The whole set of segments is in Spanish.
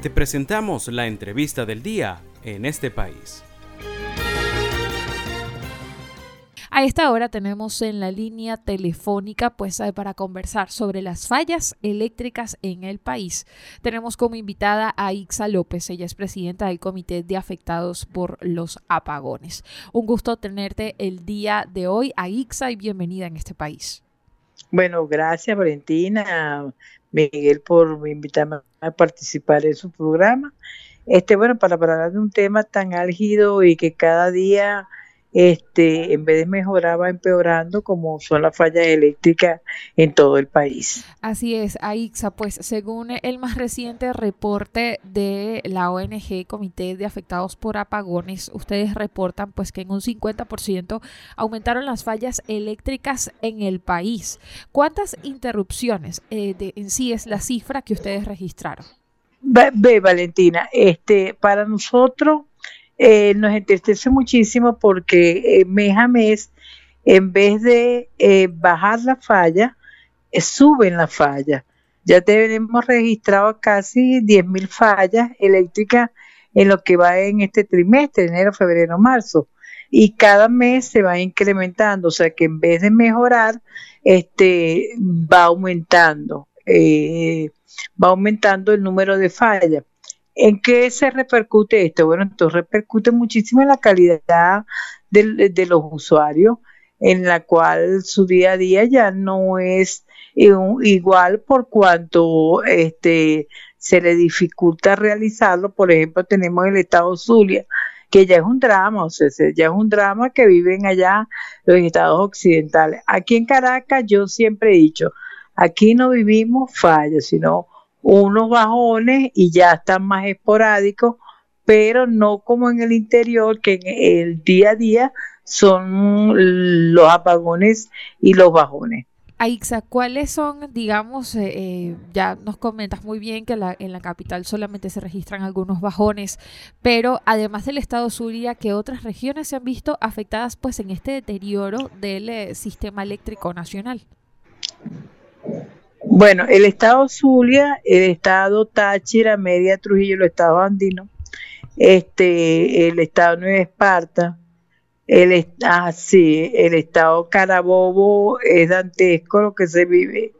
Te presentamos la entrevista del día en este país. A esta hora tenemos en la línea telefónica pues eh, para conversar sobre las fallas eléctricas en el país. Tenemos como invitada a Ixa López, ella es presidenta del Comité de Afectados por los Apagones. Un gusto tenerte el día de hoy a Ixa y bienvenida en este país. Bueno, gracias Valentina, Miguel por invitarme a participar en su programa. Este, bueno, para hablar de un tema tan álgido y que cada día este, en vez de mejorar va empeorando como son las fallas eléctricas en todo el país. Así es, AIXA, pues según el más reciente reporte de la ONG Comité de Afectados por Apagones, ustedes reportan pues que en un 50% aumentaron las fallas eléctricas en el país. ¿Cuántas interrupciones eh, de, en sí es la cifra que ustedes registraron? Ve, Valentina, este, para nosotros eh, nos entristece muchísimo porque eh, mes a mes, en vez de eh, bajar la falla, suben la falla. Ya tenemos registrado casi 10.000 fallas eléctricas en lo que va en este trimestre, enero, febrero, marzo. Y cada mes se va incrementando, o sea que en vez de mejorar, este va aumentando, va aumentando el número de fallas. ¿En qué se repercute esto? Bueno, esto repercute muchísimo en la calidad de, los usuarios, en la cual su día a día ya no es igual por cuanto este, se le dificulta realizarlo. Por ejemplo, tenemos el estado Zulia, que ya es un drama, o sea, ya es un drama que viven allá los estados occidentales. Aquí en Caracas yo siempre he dicho, aquí no vivimos fallas, sino unos bajones y ya están más esporádicos, pero no como en el interior, que en el día a día son los apagones y los bajones. Aixa, ¿cuáles son, digamos, eh, eh, ya nos comentas muy bien que en la capital solamente se registran algunos bajones, pero además del estado Zulia, ¿qué otras regiones se han visto afectadas pues en este deterioro del eh, sistema eléctrico nacional? Bueno, el estado Zulia, el estado Táchira, Media Trujillo, el estado andino, este, el estado Nueva Esparta, el, ah, el estado Carabobo es dantesco lo que se vive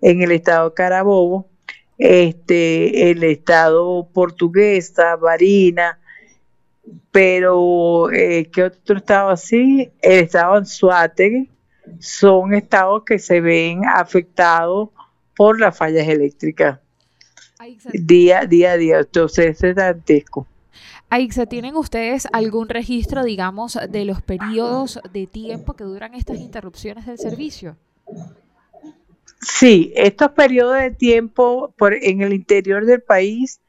en el estado Carabobo, este, el estado portuguesa, Varina, pero eh, ¿qué otro estado así? El estado Anzuategui, son estados que se ven afectados por las fallas eléctricas. Día, día a día, entonces es dantesco. Aixa, ¿tienen ustedes algún registro, digamos, de los periodos de tiempo que duran estas interrupciones del servicio? Sí, estos periodos de tiempo por, en el interior del país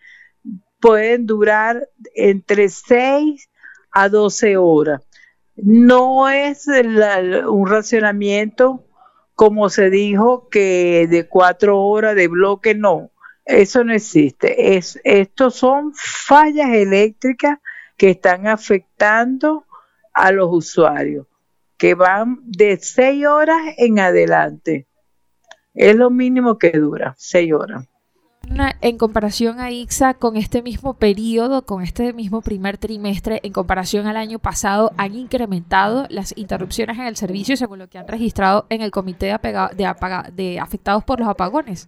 pueden durar entre 6 a 12 horas. No es un racionamiento como se dijo que de cuatro horas de bloque, no, eso no existe. Es, estos son fallas eléctricas que están afectando a los usuarios, que van de seis horas en adelante. Es lo mínimo que dura, seis horas en comparación a IXA, con este mismo periodo, con este mismo primer trimestre, en comparación al año pasado, han incrementado las interrupciones en el servicio según lo que han registrado en el Comité de, de, Afectados por los Apagones?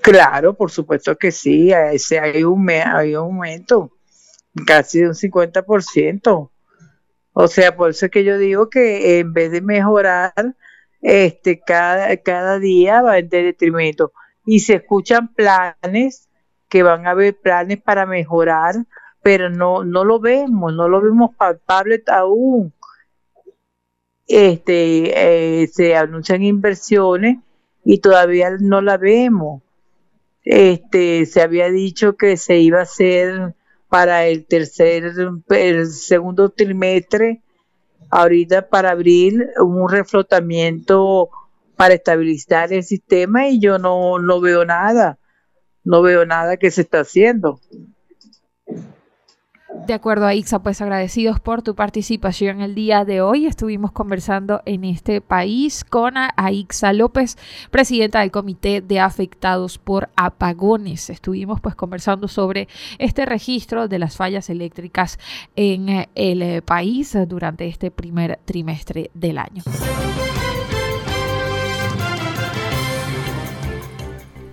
Claro, por supuesto que sí, ese hay un, un aumento, casi de un 50%. O sea, por eso es que yo digo que en vez de mejorar, este, cada, cada día va en detrimento y se escuchan planes, que van a haber planes para mejorar, pero no, no lo vemos, no lo vemos palpable aún. Este, eh, se anuncian inversiones y todavía no la vemos. Este, se había dicho que se iba a hacer para el tercer, el segundo trimestre, ahorita para abril, un reflotamiento para estabilizar el sistema y yo no, no veo nada, no veo nada que se está haciendo. De acuerdo a Ixa, pues agradecidos por tu participación el día de hoy. Estuvimos conversando en este país con Aixa López, presidenta del Comité de Afectados por Apagones. Estuvimos pues conversando sobre este registro de las fallas eléctricas en eh, el eh, país durante este primer trimestre del año.